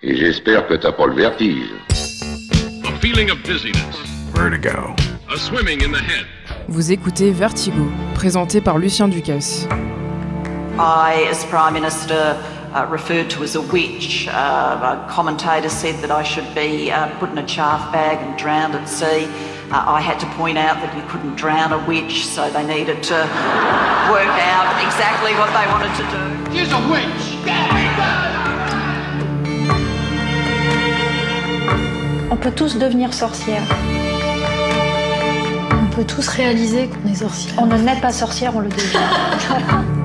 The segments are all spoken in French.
Et j'espère que t'as pas le vertige. A feeling of dizziness. Vertigo. A swimming in the head. Vous écoutez Vertigo, présenté par Lucien Ducasse. I, as Prime Minister, uh, referred to as a witch. Uh, a commentator said that I should be uh, put in a chaff bag and drowned at sea. Uh, I had to point out that you couldn't drown a witch, so they needed to work out exactly what they wanted to do. She's a witch! On peut tous devenir sorcière. On peut tous réaliser qu'on est sorcière. On ne naît pas sorcière, on le devient.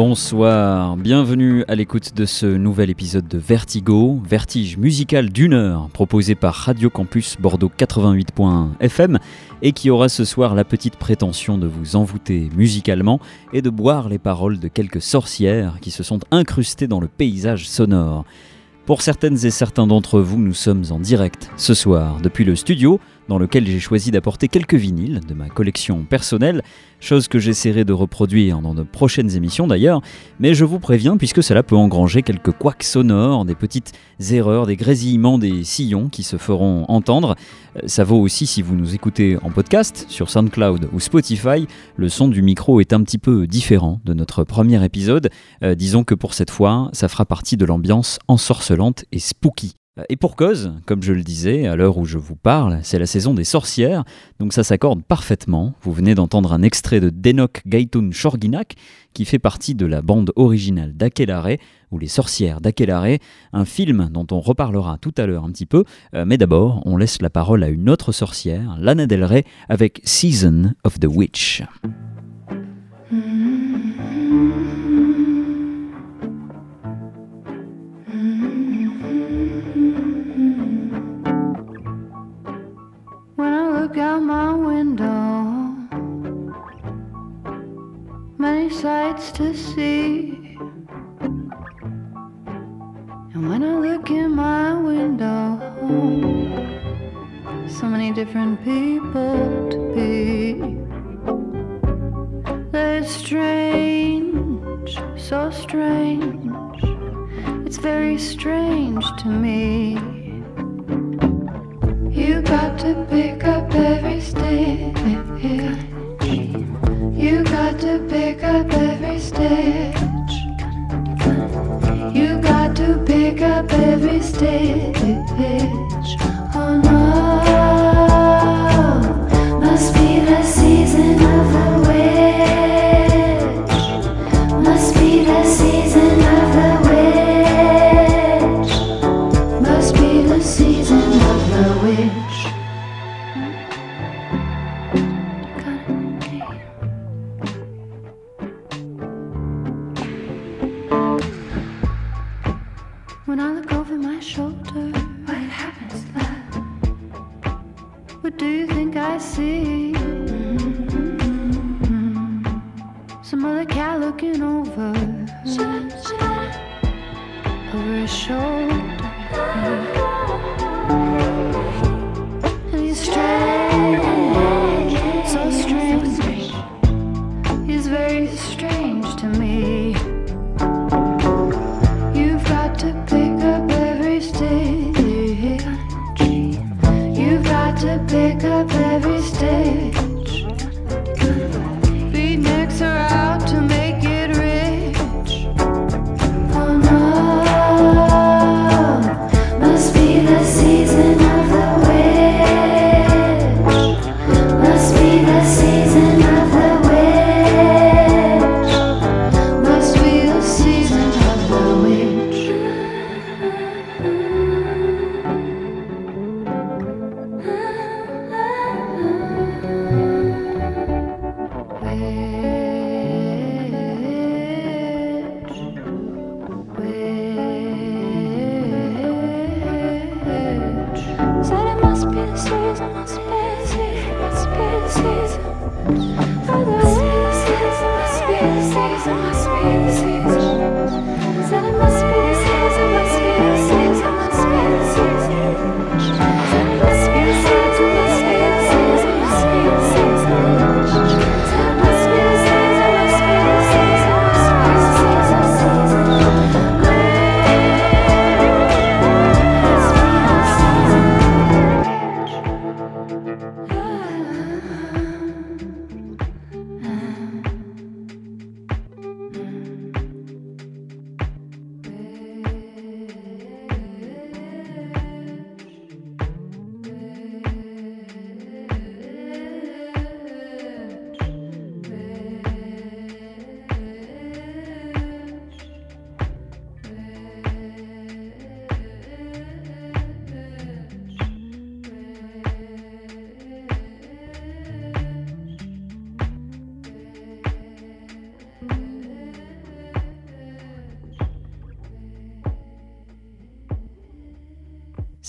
Bonsoir, bienvenue à l'écoute de ce nouvel épisode de Vertigo, vertige musical d'une heure proposé par Radio Campus Bordeaux 88.fm et qui aura ce soir la petite prétention de vous envoûter musicalement et de boire les paroles de quelques sorcières qui se sont incrustées dans le paysage sonore. Pour certaines et certains d'entre vous, nous sommes en direct ce soir depuis le studio dans lequel j'ai choisi d'apporter quelques vinyles de ma collection personnelle, chose que j'essaierai de reproduire dans de prochaines émissions d'ailleurs, mais je vous préviens puisque cela peut engranger quelques couacs sonores, des petites erreurs, des grésillements des sillons qui se feront entendre. Euh, Ça vaut aussi si vous nous écoutez en podcast sur SoundCloud ou Spotify, le son du micro est un petit peu différent de notre premier épisode. Euh, disons que pour cette fois, ça fera partie de l'ambiance ensorcelante et spooky. Et pour cause, comme je le disais, à l'heure où je vous parle, c'est la saison des sorcières, donc ça s'accorde parfaitement. Vous venez d'entendre un extrait de Denok Gaitun Shorginak, qui fait partie de la bande originale d'Akelare, ou Les sorcières d'Akelare, un film dont on reparlera tout à l'heure un petit peu, euh, mais d'abord, on laisse la parole à une autre sorcière, Lana Del Rey, avec Season of the Witch. Look out my window, many sights to see. And when I look in my window, so many different people to be. They're strange, so strange. It's very strange to me. You got to pick up every stitch. You got to pick up every stitch. You got to pick up every stitch. Oh no, must be the season of the see? Some other cat looking over, over his shoulder. And he's strange, to pick up every stitch.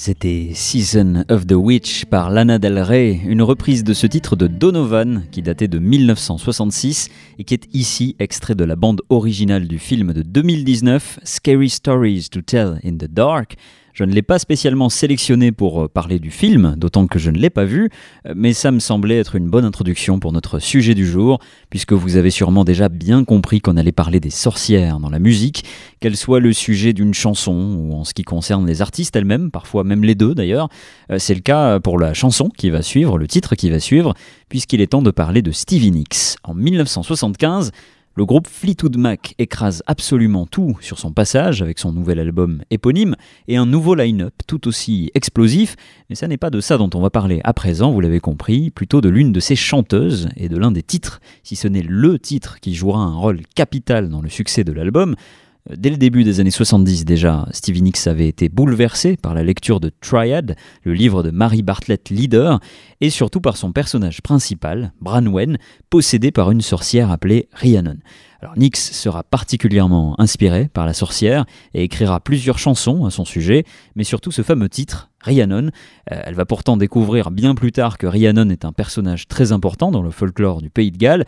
C'était Season of the Witch par Lana Del Rey, une reprise de ce titre de Donovan qui datait de 1966 et qui est ici extrait de la bande originale du film de 2019 Scary Stories to Tell in the Dark. Je ne l'ai pas spécialement sélectionné pour euh, parler du film, d'autant que je ne l'ai pas vu, euh, mais ça me semblait être une bonne introduction pour notre sujet du jour, puisque vous avez sûrement déjà bien compris qu'on allait parler des sorcières dans la musique, qu'elle soit le sujet d'une chanson ou en ce qui concerne les artistes elles-mêmes, parfois même les deux d'ailleurs. Euh, c'est le cas pour la chanson qui va suivre, le titre qui va suivre, puisqu'il est temps de parler de Stevie Nicks. En 1975, le groupe Fleetwood Mac écrase absolument tout sur son passage avec son nouvel album éponyme et un nouveau line-up tout aussi explosif, mais ça n'est pas de ça dont on va parler à présent, vous l'avez compris, plutôt de l'une de ses chanteuses et de l'un des titres, si ce n'est le titre qui jouera un rôle capital dans le succès de l'album. Dès le début des années 70 déjà, Stevie Nicks avait été bouleversé par la lecture de Triad, le livre de Mary Bartlett Leader, et surtout par son personnage principal, Branwen, possédé par une sorcière appelée Rhiannon. Alors Nix sera particulièrement inspiré par la sorcière et écrira plusieurs chansons à son sujet, mais surtout ce fameux titre, Rhiannon. Euh, elle va pourtant découvrir bien plus tard que Rhiannon est un personnage très important dans le folklore du pays de Galles,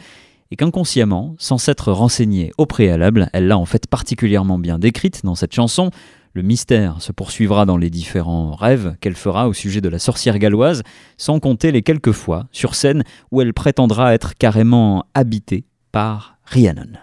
et qu'inconsciemment, sans s'être renseignée au préalable, elle l'a en fait particulièrement bien décrite dans cette chanson. Le mystère se poursuivra dans les différents rêves qu'elle fera au sujet de la sorcière galloise, sans compter les quelques fois sur scène où elle prétendra être carrément habitée par Rhiannon.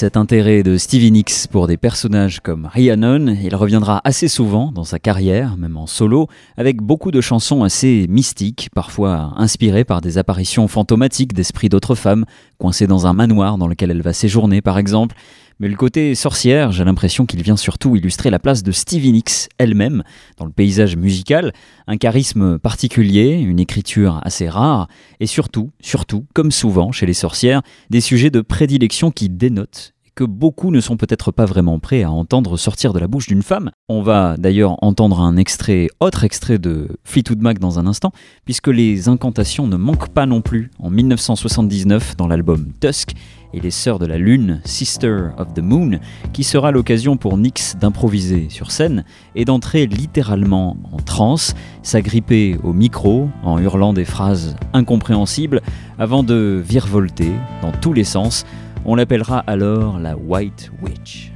Cet intérêt de Stevie Nicks pour des personnages comme Rhiannon, il reviendra assez souvent dans sa carrière, même en solo, avec beaucoup de chansons assez mystiques, parfois inspirées par des apparitions fantomatiques d'esprits d'autres femmes, coincées dans un manoir dans lequel elle va séjourner par exemple. Mais le côté sorcière, j'ai l'impression qu'il vient surtout illustrer la place de Stevie Nicks elle-même dans le paysage musical, un charisme particulier, une écriture assez rare, et surtout, surtout, comme souvent chez les sorcières, des sujets de prédilection qui dénotent que beaucoup ne sont peut-être pas vraiment prêts à entendre sortir de la bouche d'une femme. On va d'ailleurs entendre un extrait, autre extrait de Fleetwood Mac dans un instant, puisque les incantations ne manquent pas non plus en 1979 dans l'album Tusk, et les Sœurs de la Lune, Sister of the Moon, qui sera l'occasion pour Nyx d'improviser sur scène et d'entrer littéralement en transe, s'agripper au micro en hurlant des phrases incompréhensibles avant de virevolter dans tous les sens. On l'appellera alors la White Witch.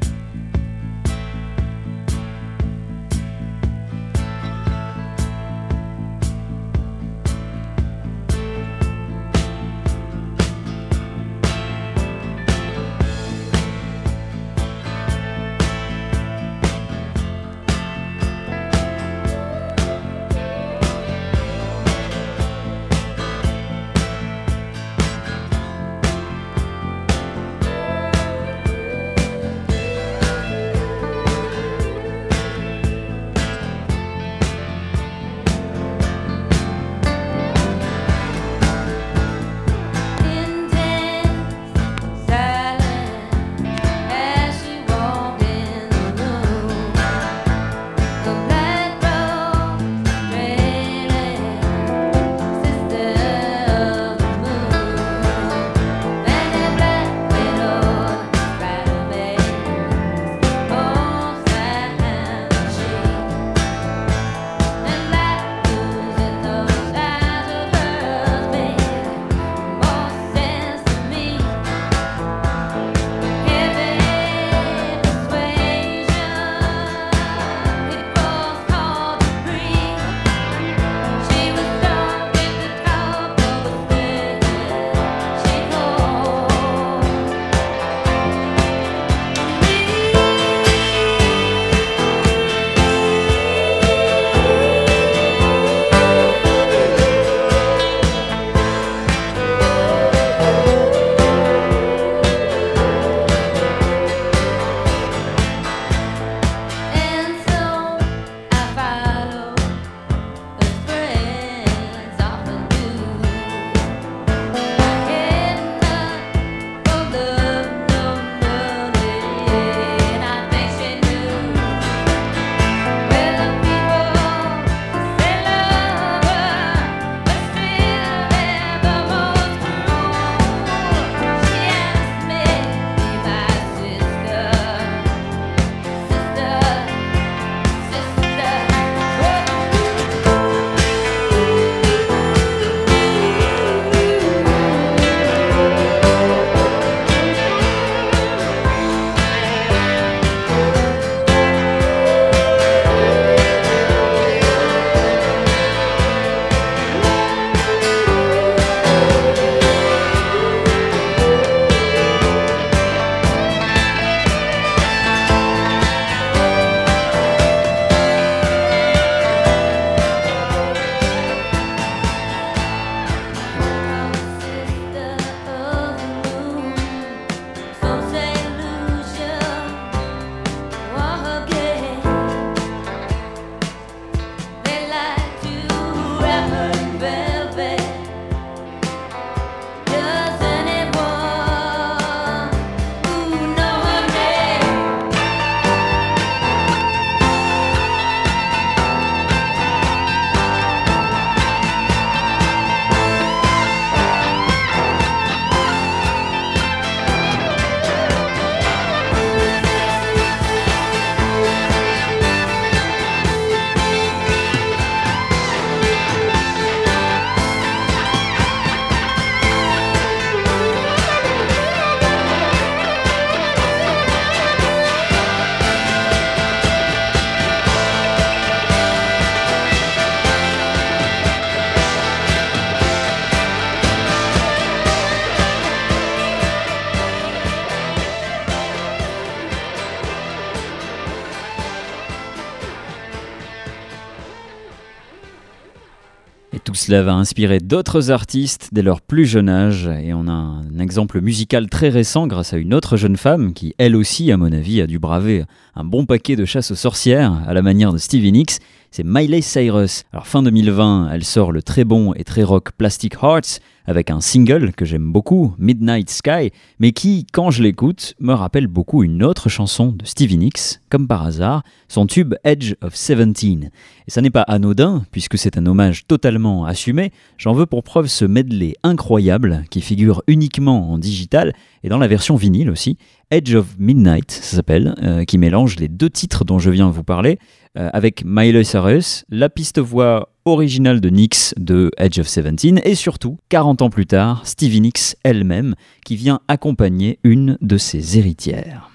Cela va inspirer d'autres artistes dès leur plus jeune âge. Et on a un exemple musical très récent grâce à une autre jeune femme qui elle aussi à mon avis a dû braver un bon paquet de chasse aux sorcières à la manière de Stevie Nicks, c'est Miley Cyrus. Alors fin 2020, elle sort le très bon et très rock Plastic Hearts avec un single que j'aime beaucoup, Midnight Sky, mais qui, quand je l'écoute, me rappelle beaucoup une autre chanson de Stevie Nicks, comme par hasard, son tube Edge of Seventeen. Et ça n'est pas anodin, puisque c'est un hommage totalement assumé, j'en veux pour preuve ce medley incroyable qui figure uniquement en digital et dans la version vinyle aussi, Edge of Midnight, ça s'appelle, euh, qui mélange les deux titres dont je viens de vous parler, euh, avec Miley Cyrus, la piste voix originale de Nix de Edge of Seventeen, et surtout, 40 ans plus tard, Stevie Nicks elle-même, qui vient accompagner une de ses héritières.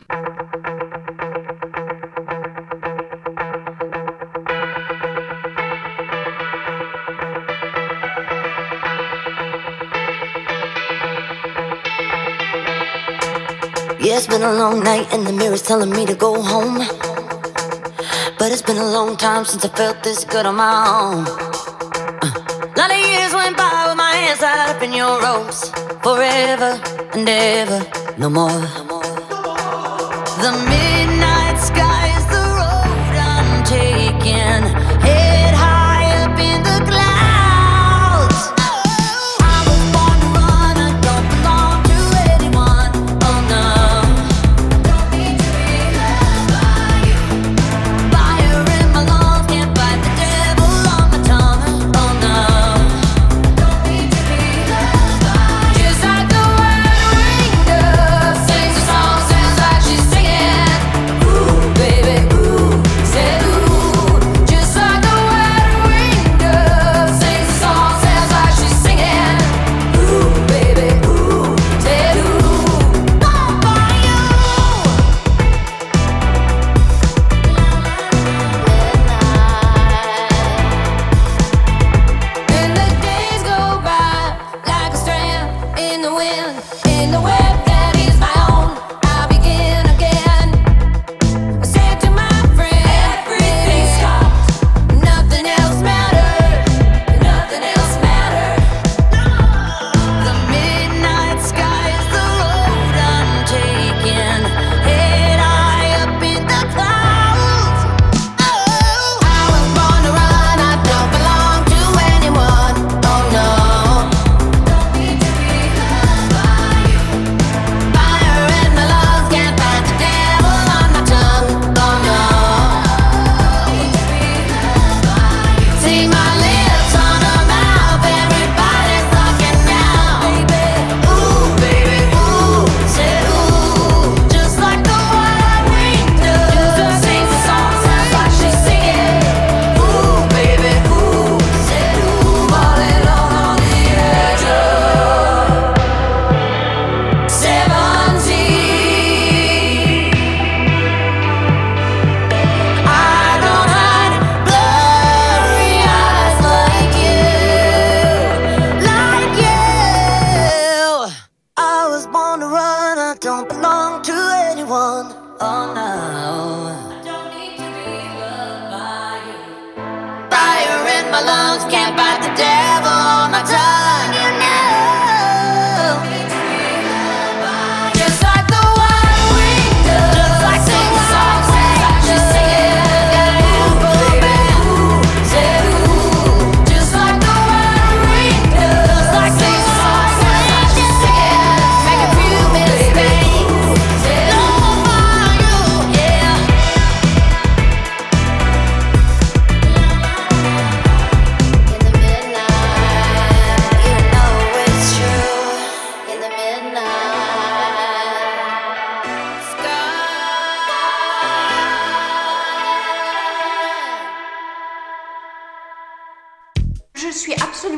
But it's been a long time since I felt this good on my own. Uh, lot of years went by with my hands tied up in your ropes. Forever and ever, no more. The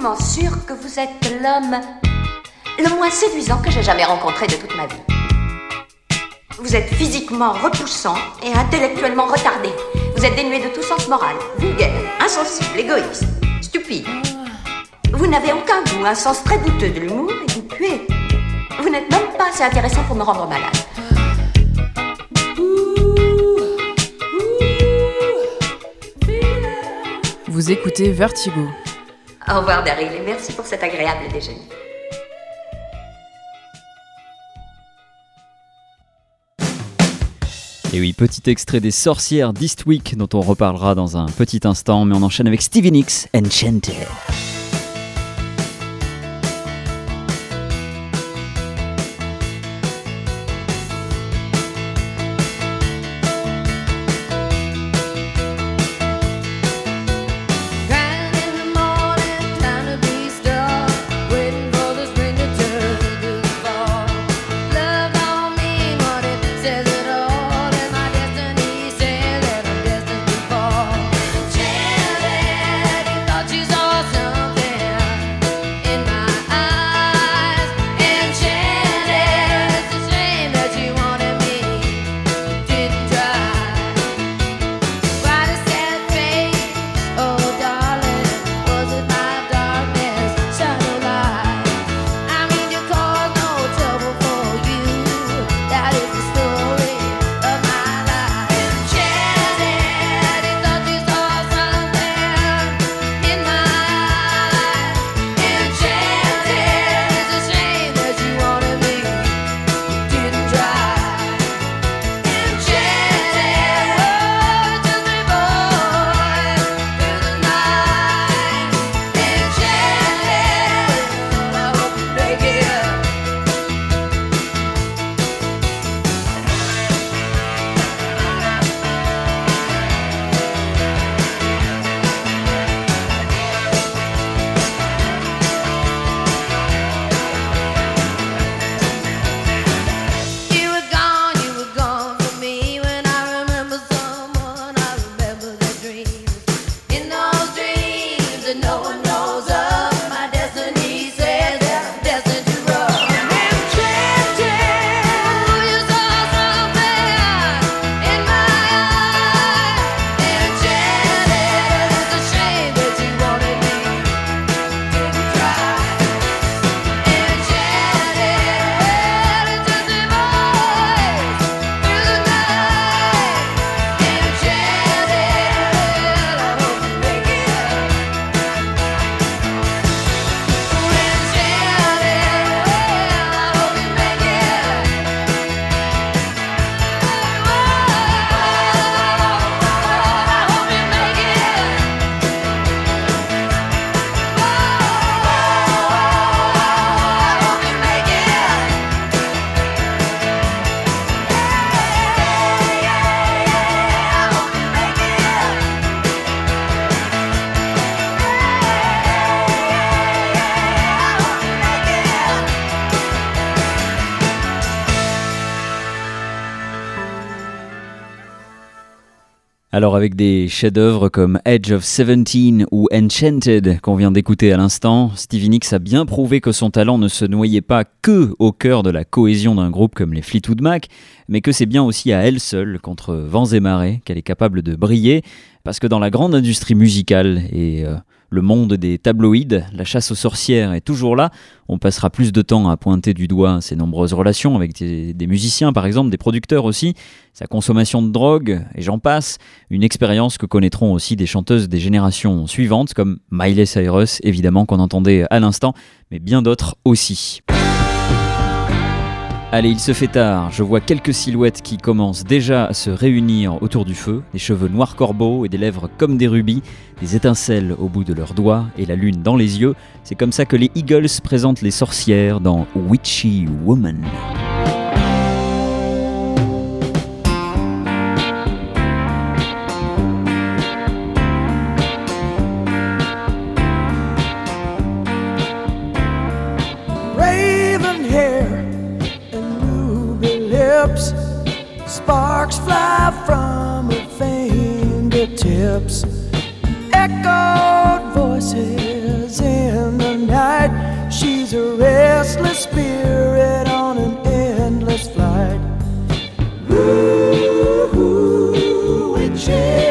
absolument sûre que vous êtes l'homme le moins séduisant que j'ai jamais rencontré de toute ma vie. Vous êtes physiquement repoussant et intellectuellement retardé. Vous êtes dénué de tout sens moral, vulgaire, insensible, égoïste, stupide. Vous n'avez aucun goût, un sens très douteux de l'humour et vous puez. Vous n'êtes même pas assez intéressant pour me rendre malade. Vous écoutez Vertigo. Au revoir, Daryl, et merci pour cet agréable déjeuner. Et oui, petit extrait des sorcières d'Eastwick dont on reparlera dans un petit instant, mais on enchaîne avec Stevie Nicks, Enchanted. Alors avec des chefs-d'œuvre comme Edge of Seventeen ou Enchanted qu'on vient d'écouter à l'instant, Stevie Nicks a bien prouvé que son talent ne se noyait pas que au cœur de la cohésion d'un groupe comme les Fleetwood Mac, mais que c'est bien aussi à elle seule, contre vents et marées, qu'elle est capable de briller, parce que dans la grande industrie musicale et euh, le monde des tabloïds, la chasse aux sorcières est toujours là. On passera plus de temps à pointer du doigt ses nombreuses relations avec des, des musiciens, par exemple, des producteurs aussi, sa consommation de drogue, et j'en passe. Une expérience que connaîtront aussi des chanteuses des générations suivantes, comme Miley Cyrus, évidemment, qu'on entendait à l'instant, mais bien d'autres aussi. Allez, il se fait tard, je vois quelques silhouettes qui commencent déjà à se réunir autour du feu, des cheveux noirs corbeaux et des lèvres comme des rubis, des étincelles au bout de leurs doigts et la lune dans les yeux. C'est comme ça que les Eagles présentent les sorcières dans Witchy Woman. Sparks fly from her fingertips. Echoed voices in the night. She's a restless spirit on an endless flight. Ooh, witchy woman,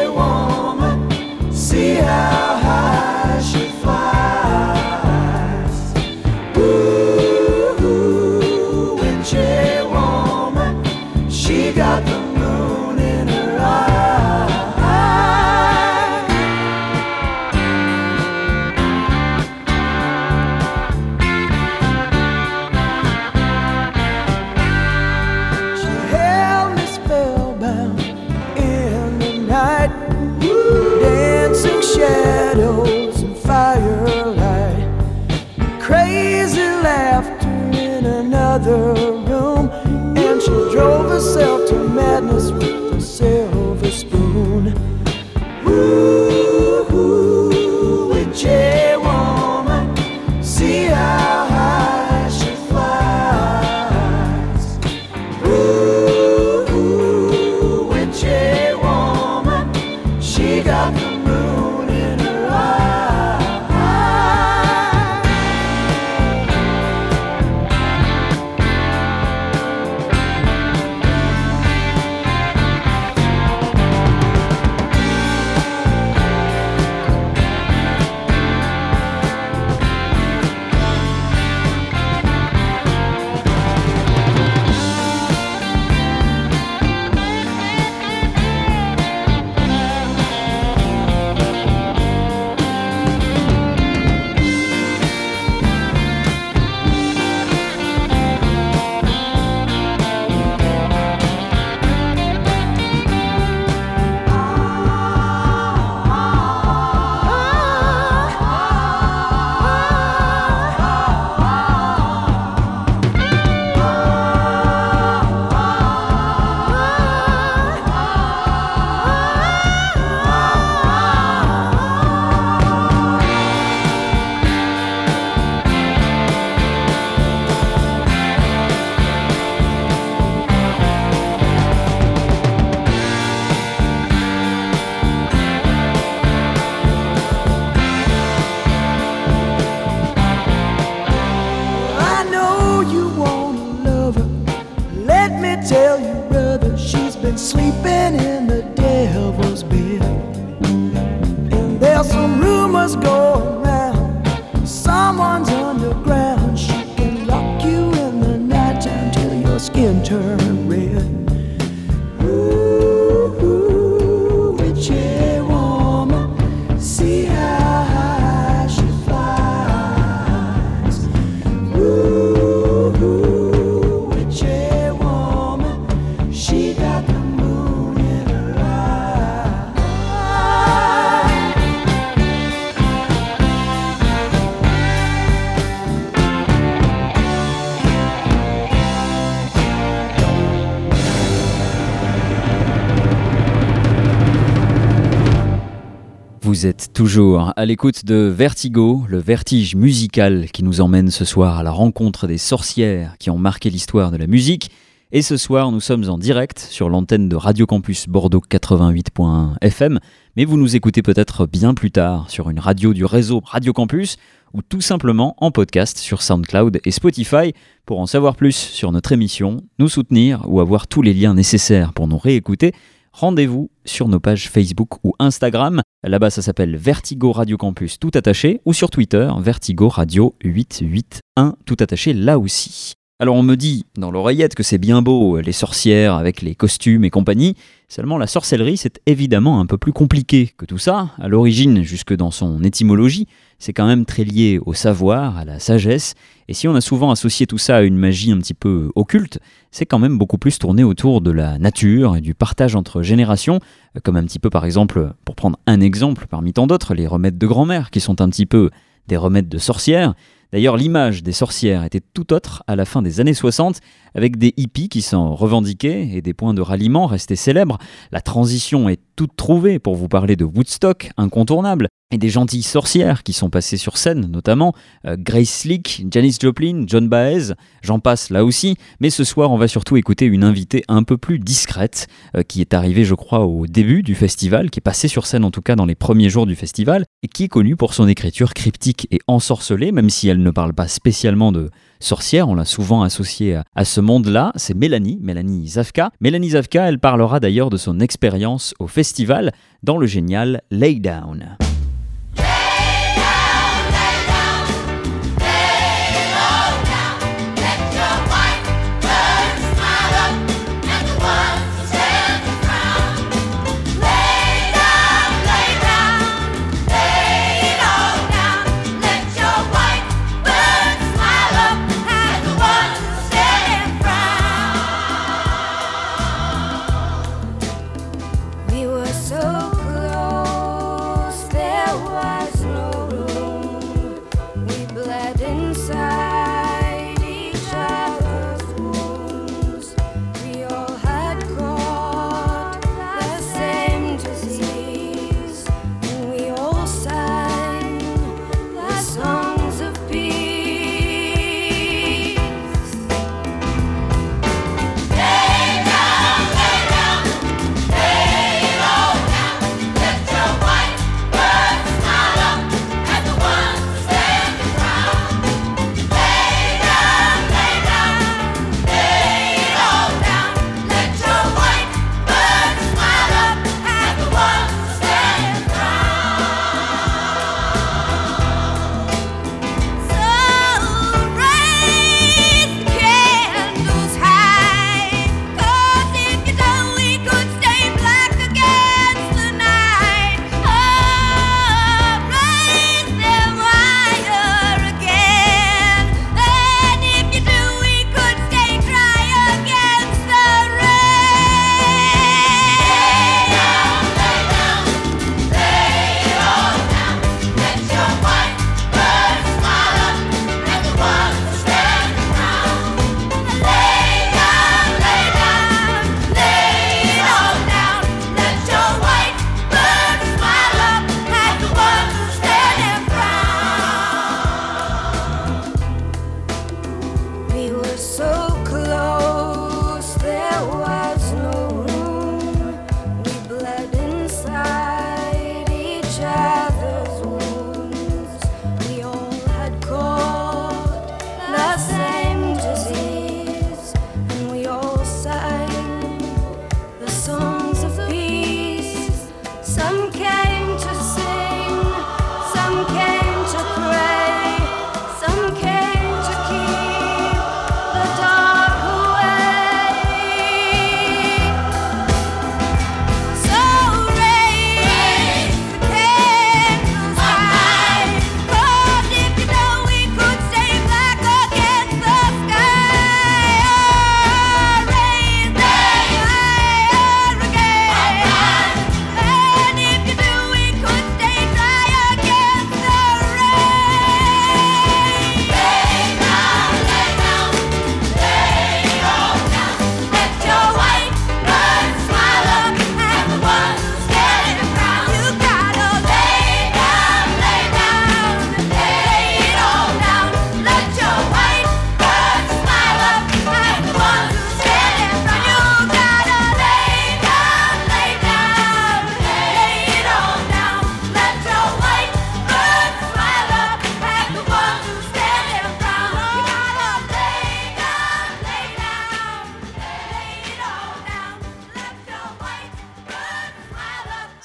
toujours à l'écoute de Vertigo, le vertige musical qui nous emmène ce soir à la rencontre des sorcières qui ont marqué l'histoire de la musique. Et ce soir, nous sommes en direct sur l'antenne de Radio Campus Bordeaux 88.1 FM, mais vous nous écoutez peut-être bien plus tard sur une radio du réseau Radio Campus ou tout simplement en podcast sur SoundCloud et Spotify. Pour en savoir plus sur notre émission, nous soutenir ou avoir tous les liens nécessaires pour nous réécouter, rendez-vous sur nos pages Facebook ou Instagram. Là-bas, ça s'appelle Vertigo Radio Campus tout attaché ou sur Twitter, Vertigo Radio 881 tout attaché là aussi. Alors on me dit dans l'oreillette que c'est bien beau, les sorcières avec les costumes et compagnie, seulement la sorcellerie c'est évidemment un peu plus compliqué que tout ça. À l'origine, jusque dans son étymologie, c'est quand même très lié au savoir, à la sagesse, et si on a souvent associé tout ça à une magie un petit peu occulte, c'est quand même beaucoup plus tourné autour de la nature et du partage entre générations, comme un petit peu par exemple, pour prendre un exemple parmi tant d'autres, les remèdes de grand-mère qui sont un petit peu des remèdes de sorcières. D'ailleurs, l'image des sorcières était tout autre à la fin des années 60, avec des hippies qui s'en revendiquaient et des points de ralliement restés célèbres. La transition est toute trouvée pour vous parler de Woodstock, incontournable, et des gentilles sorcières qui sont passées sur scène, notamment euh, Grace Slick, Janis Joplin, John Baez, j'en passe là aussi. Mais ce soir, on va surtout écouter une invitée un peu plus discrète, euh, qui est arrivée, je crois, au début du festival, qui est passée sur scène en tout cas dans les premiers jours du festival, et qui est connue pour son écriture cryptique et ensorcelée, même si elle ne parle pas spécialement de sorcière, on l'a souvent associée à, ce monde-là, c'est Mélanie, Mélanie Zavka. Mélanie Zavka, elle parlera d'ailleurs de son expérience au festival dans le génial Lay Down.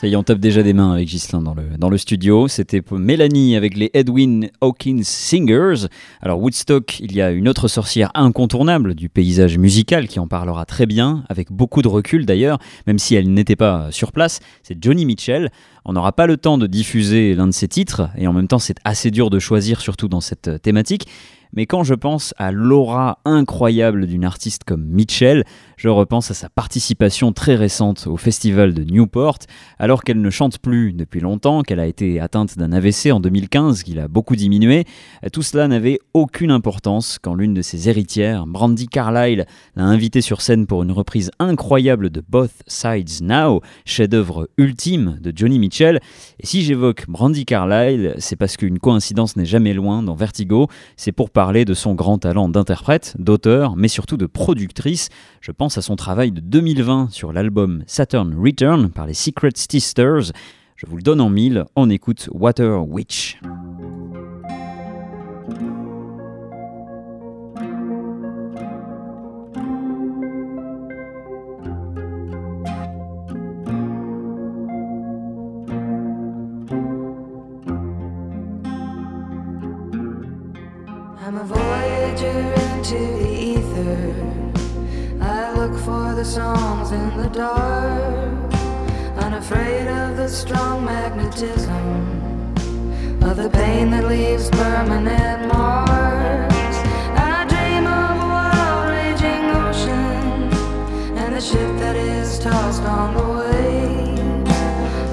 Ça y on tape déjà des mains avec Ghislain dans le, dans le studio. C'était Mélanie avec les Edwin Hawkins Singers. Alors, Woodstock, il y a une autre sorcière incontournable du paysage musical qui en parlera très bien, avec beaucoup de recul d'ailleurs, même si elle n'était pas sur place. C'est Johnny Mitchell. On n'aura pas le temps de diffuser l'un de ses titres, et en même temps, c'est assez dur de choisir, surtout dans cette thématique. Mais quand je pense à l'aura incroyable d'une artiste comme Mitchell, je repense à sa participation très récente au festival de Newport, alors qu'elle ne chante plus depuis longtemps, qu'elle a été atteinte d'un AVC en 2015, qu'il a beaucoup diminué. Tout cela n'avait aucune importance quand l'une de ses héritières, Brandy Carlyle, l'a invitée sur scène pour une reprise incroyable de Both Sides Now, chef-d'œuvre ultime de Johnny Mitchell. Et si j'évoque Brandy Carlyle, c'est parce qu'une coïncidence n'est jamais loin dans Vertigo, c'est pour parler de son grand talent d'interprète, d'auteur, mais surtout de productrice. Je pense à son travail de 2020 sur l'album Saturn Return par les Secret Sisters. Je vous le donne en mille, on écoute Water Witch. Voyager into the ether. I look for the songs in the dark, unafraid of the strong magnetism, of the pain that leaves permanent marks. I dream of a wild, raging ocean, and the ship that is tossed on the waves,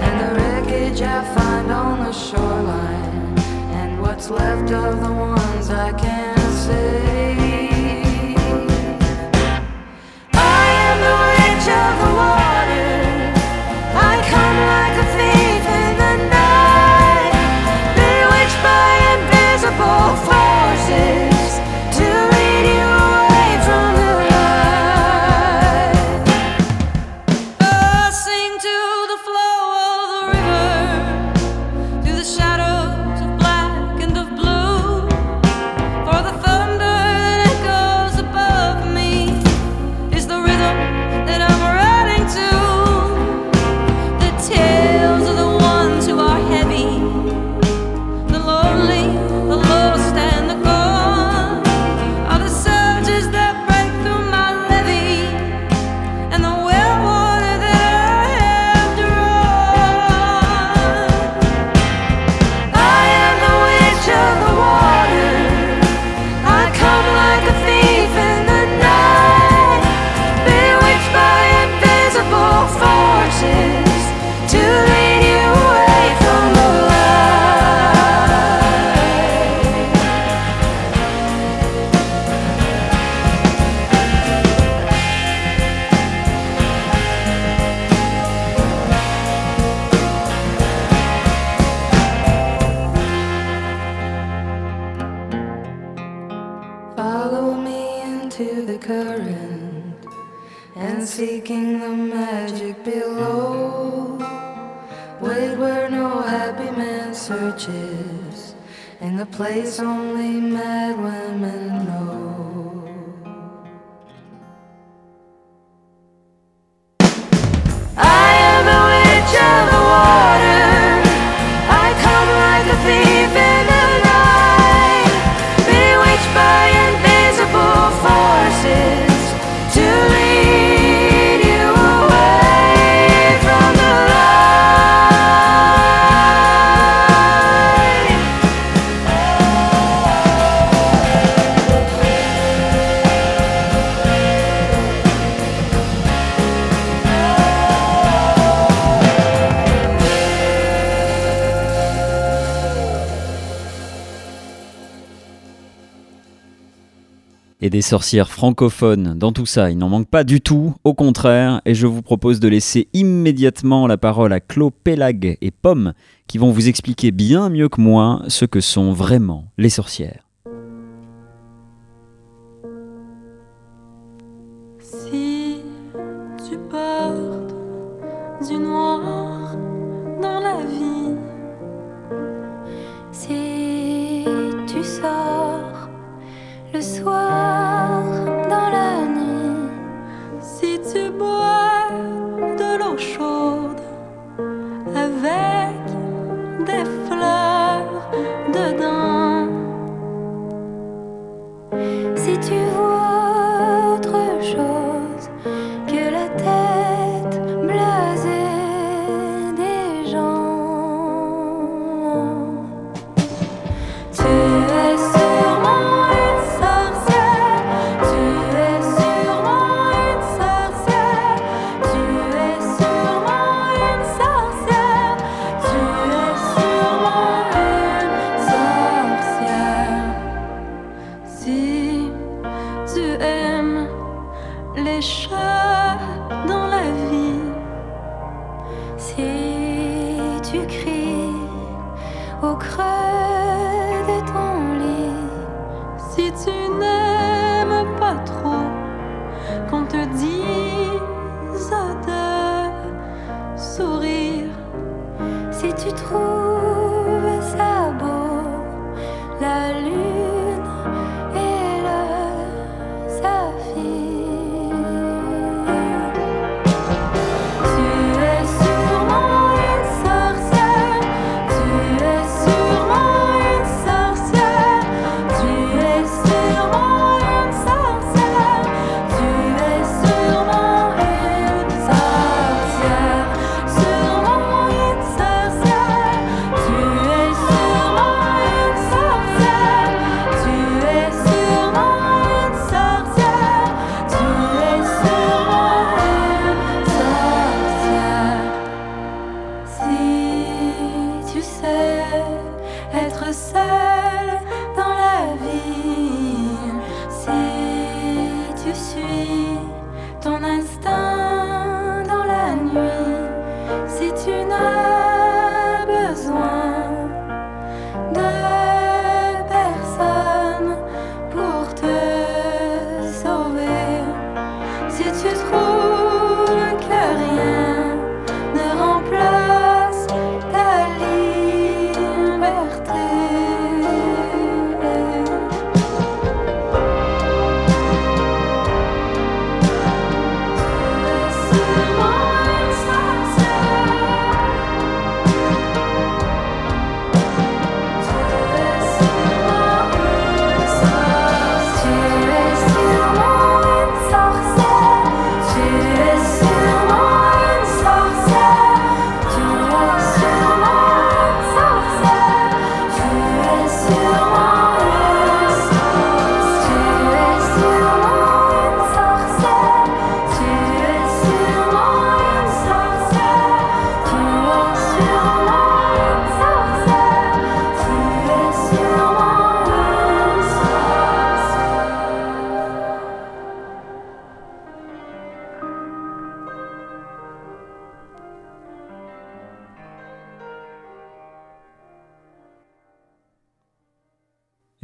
and the wreckage I find on the shoreline, and what's left of the ones I can't say. Des sorcières francophones dans tout ça, il n'en manque pas du tout, au contraire, et je vous propose de laisser immédiatement la parole à Clo, Pélag et Pomme, qui vont vous expliquer bien mieux que moi ce que sont vraiment les sorcières.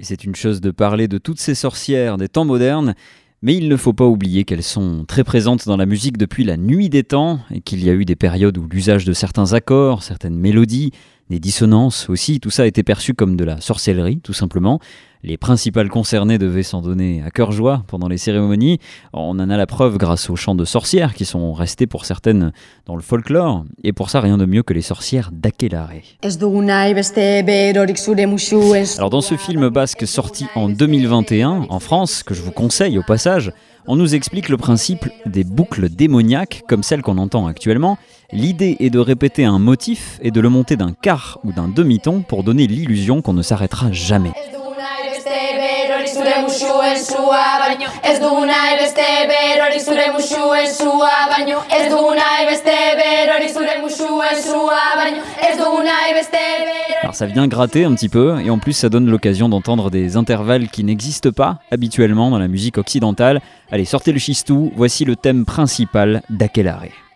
C'est une chose de parler de toutes ces sorcières des temps modernes, mais il ne faut pas oublier qu'elles sont très présentes dans la musique depuis la nuit des temps, et qu'il y a eu des périodes où l'usage de certains accords, certaines mélodies, des dissonances aussi, tout ça a été perçu comme de la sorcellerie, tout simplement. Les principales concernées devaient s'en donner à cœur joie pendant les cérémonies. On en a la preuve grâce aux chants de sorcières qui sont restés pour certaines dans le folklore, et pour ça rien de mieux que les sorcières musuen Alors dans ce film basque sorti en 2021 en France, que je vous conseille au passage, on nous explique le principe des boucles démoniaques comme celles qu'on entend actuellement. L'idée est de répéter un motif et de le monter d'un quart ou d'un demi-ton pour donner l'illusion qu'on ne s'arrêtera jamais. Alors ça vient gratter un petit peu et en plus ça donne l'occasion d'entendre des intervalles qui n'existent pas habituellement dans la musique occidentale. Allez, sortez le chistou, voici le thème principal d'Aquelarre.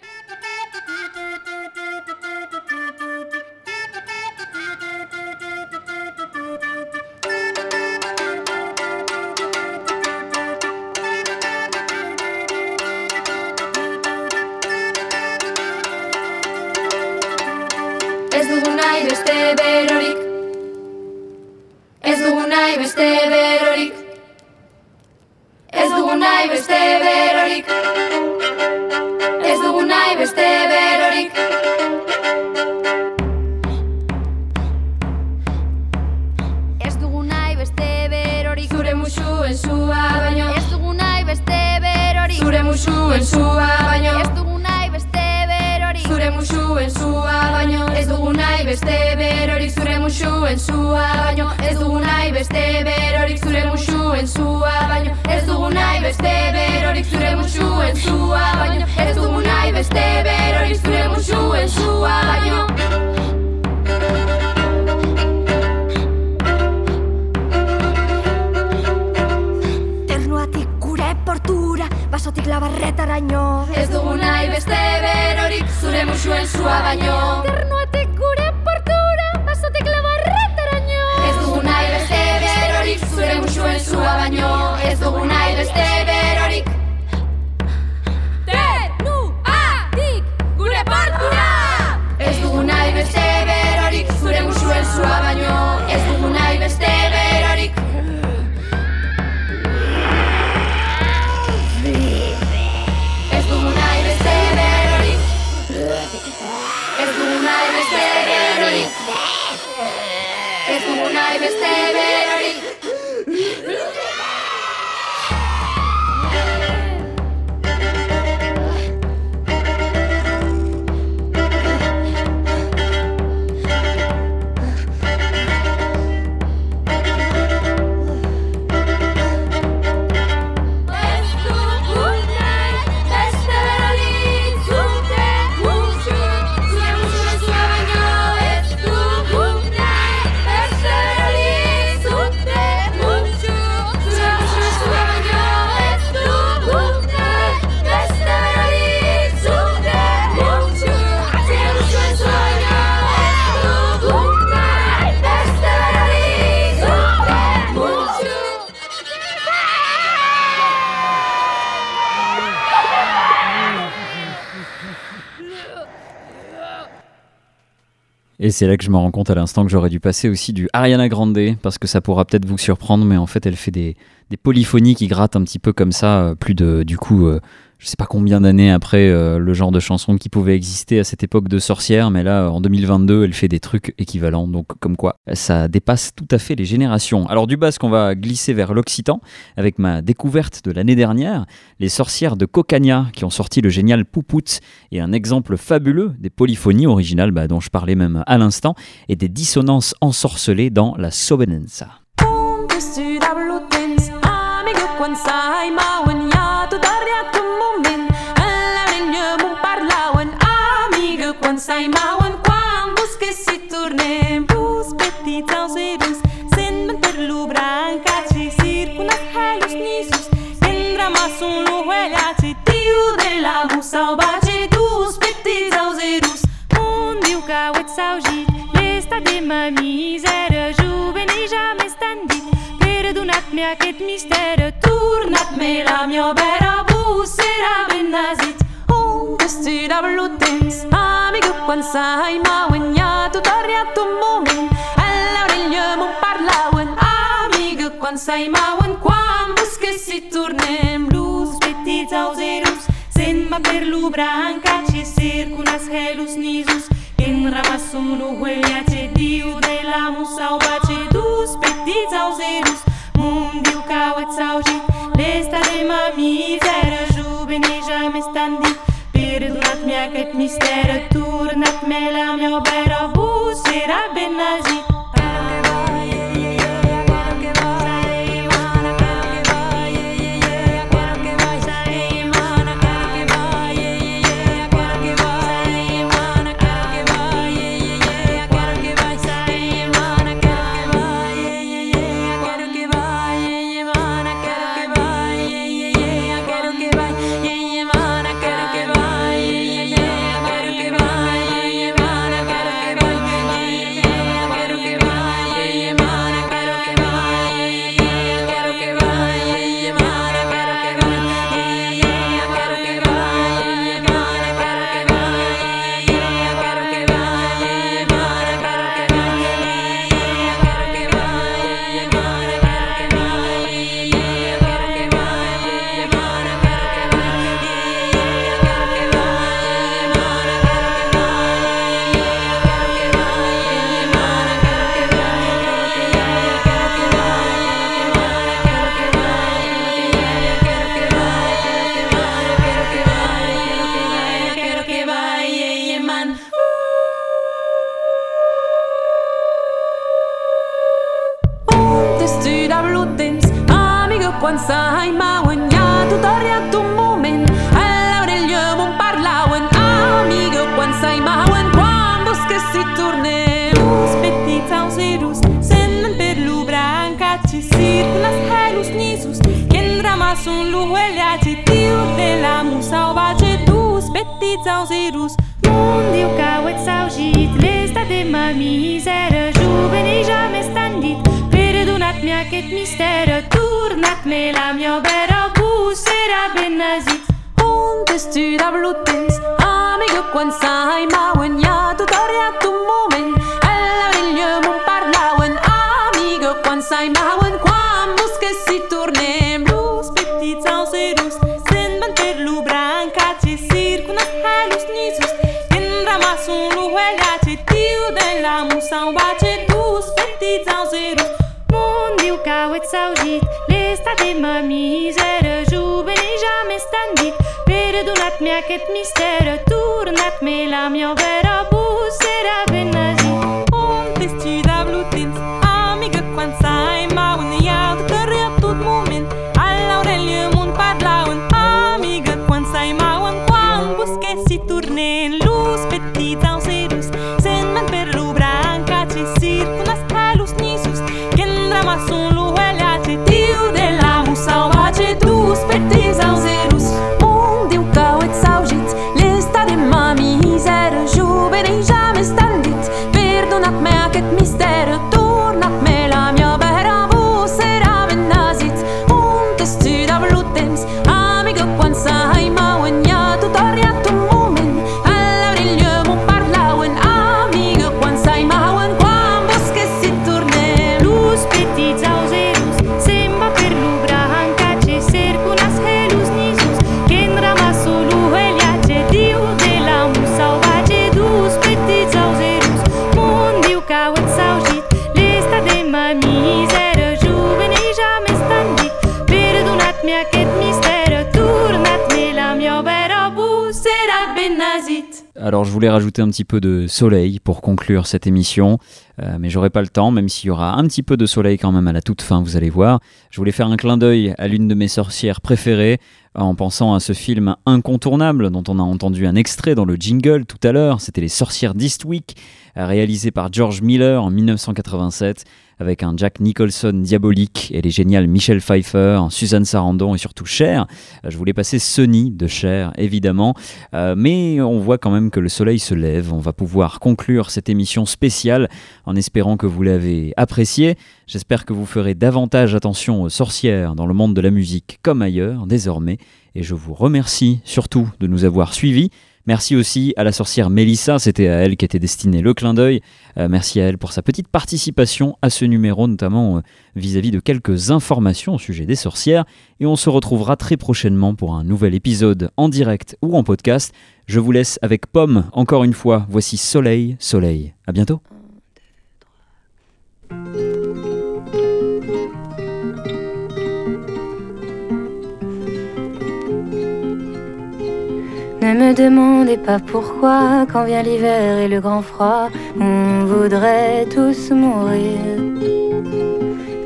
Zure musuen Et c'est là que je me rends compte à l'instant que j'aurais dû passer aussi du Ariana Grande, parce que ça pourra peut-être vous surprendre, mais en fait elle fait des, polyphonies qui grattent un petit peu comme ça, euh, plus de du coup, euh, je sais pas combien d'années après euh, le genre de chanson qui pouvait exister à cette époque de sorcière, mais là en 2022 elle fait des trucs équivalents, donc comme quoi ça dépasse tout à fait les générations. Alors du basque on va glisser vers l'occitan avec ma découverte de l'année dernière, les sorcières de Cocagna qui ont sorti le génial Poupout et un exemple fabuleux des polyphonies originales bah, dont je parlais même à l'instant et des dissonances ensorcelées dans la Sobenenza. sau bace dus Pe te zau zerus. Undiu ca uet sau jit Lesta de mă mizeră Juvene jamais standit Perdunat mea ket misteră Turnat me la mio bera Busera benazit Unde sti da blutens Amigo quan sai ma uenia Tu tarria tu moment. All'aurilio mon parlauen Amigo quan sai ma un Quan busque si turnem Luz petit zau zerus materlu branca ce circunas helus nisus în ramasunu huelia ce diu de la musau bace dus petița au zerus. Mundiu ca sau și lesta de mamizeră jubene jame standit. Perdonat mi-a cât misteră turnat mela mea beră busera benazit. Saugit l'esta ma misera juvene jamais standit. Perdonat-me aquest la meva vera bussera ben voulais rajouter un petit peu de soleil pour conclure cette émission, euh, mais j'aurai pas le temps, même s'il y aura un petit peu de soleil quand même à la toute fin, vous allez voir. Je voulais faire un clin d'œil à l'une de mes sorcières préférées, en pensant à ce film incontournable dont on a entendu un extrait dans le jingle tout à l'heure, c'était Les Sorcières d'Eastwick, réalisé par George Miller en 1987 avec un Jack Nicholson diabolique et les géniales Michelle Pfeiffer, Suzanne Sarandon et surtout Cher. Je voulais passer Sunny de Cher, évidemment, Euh, mais on voit quand même que le soleil se lève. On va pouvoir conclure cette émission spéciale en espérant que vous l'avez appréciée. J'espère que vous ferez davantage attention aux sorcières dans le monde de la musique comme ailleurs désormais. Et je vous remercie surtout de nous avoir suivis. Merci aussi à la sorcière Mélissa, c'était à elle qu'était destiné le clin d'œil. Euh, merci à elle pour sa petite participation à ce numéro, notamment euh, vis-à-vis de quelques informations au sujet des sorcières. Et on se retrouvera très prochainement pour un nouvel épisode en direct ou en podcast. Je vous laisse avec Pomme, encore une fois. Voici Soleil, Soleil. À bientôt. Ne me demandez pas pourquoi, quand vient l'hiver et le grand froid, on voudrait tous mourir.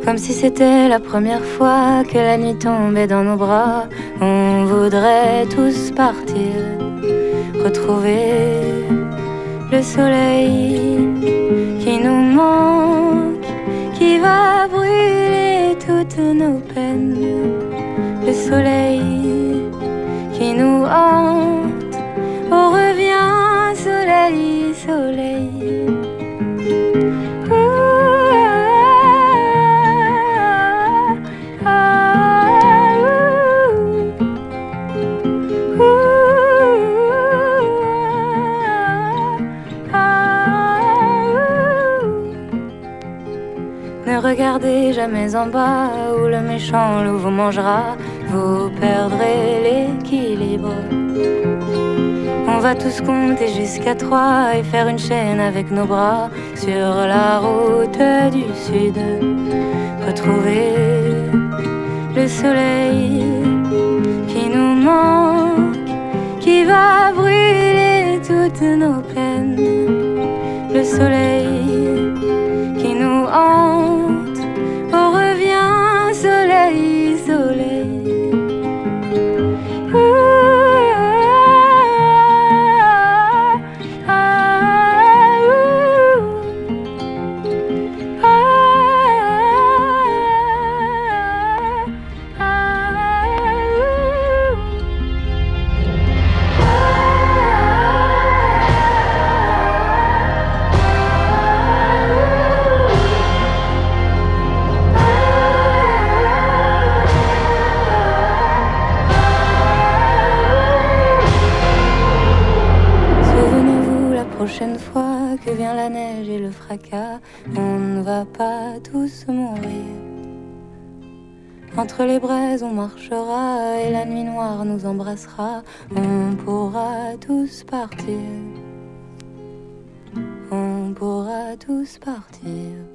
Comme si c'était la première fois que la nuit tombait dans nos bras, on voudrait tous partir, retrouver le soleil qui nous manque, qui va brûler toutes nos peines. Le soleil qui nous hante, Ah, ah, ah. Ne regardez jamais en bas où le méchant loup vous mangera, vous perdrez l'équilibre. On va tous compter jusqu'à trois et faire une chaîne avec nos bras sur la route du sud. Retrouver le soleil qui nous manque, qui va brûler toutes nos peines. Le soleil on pourra tous partir. On pourra tous partir.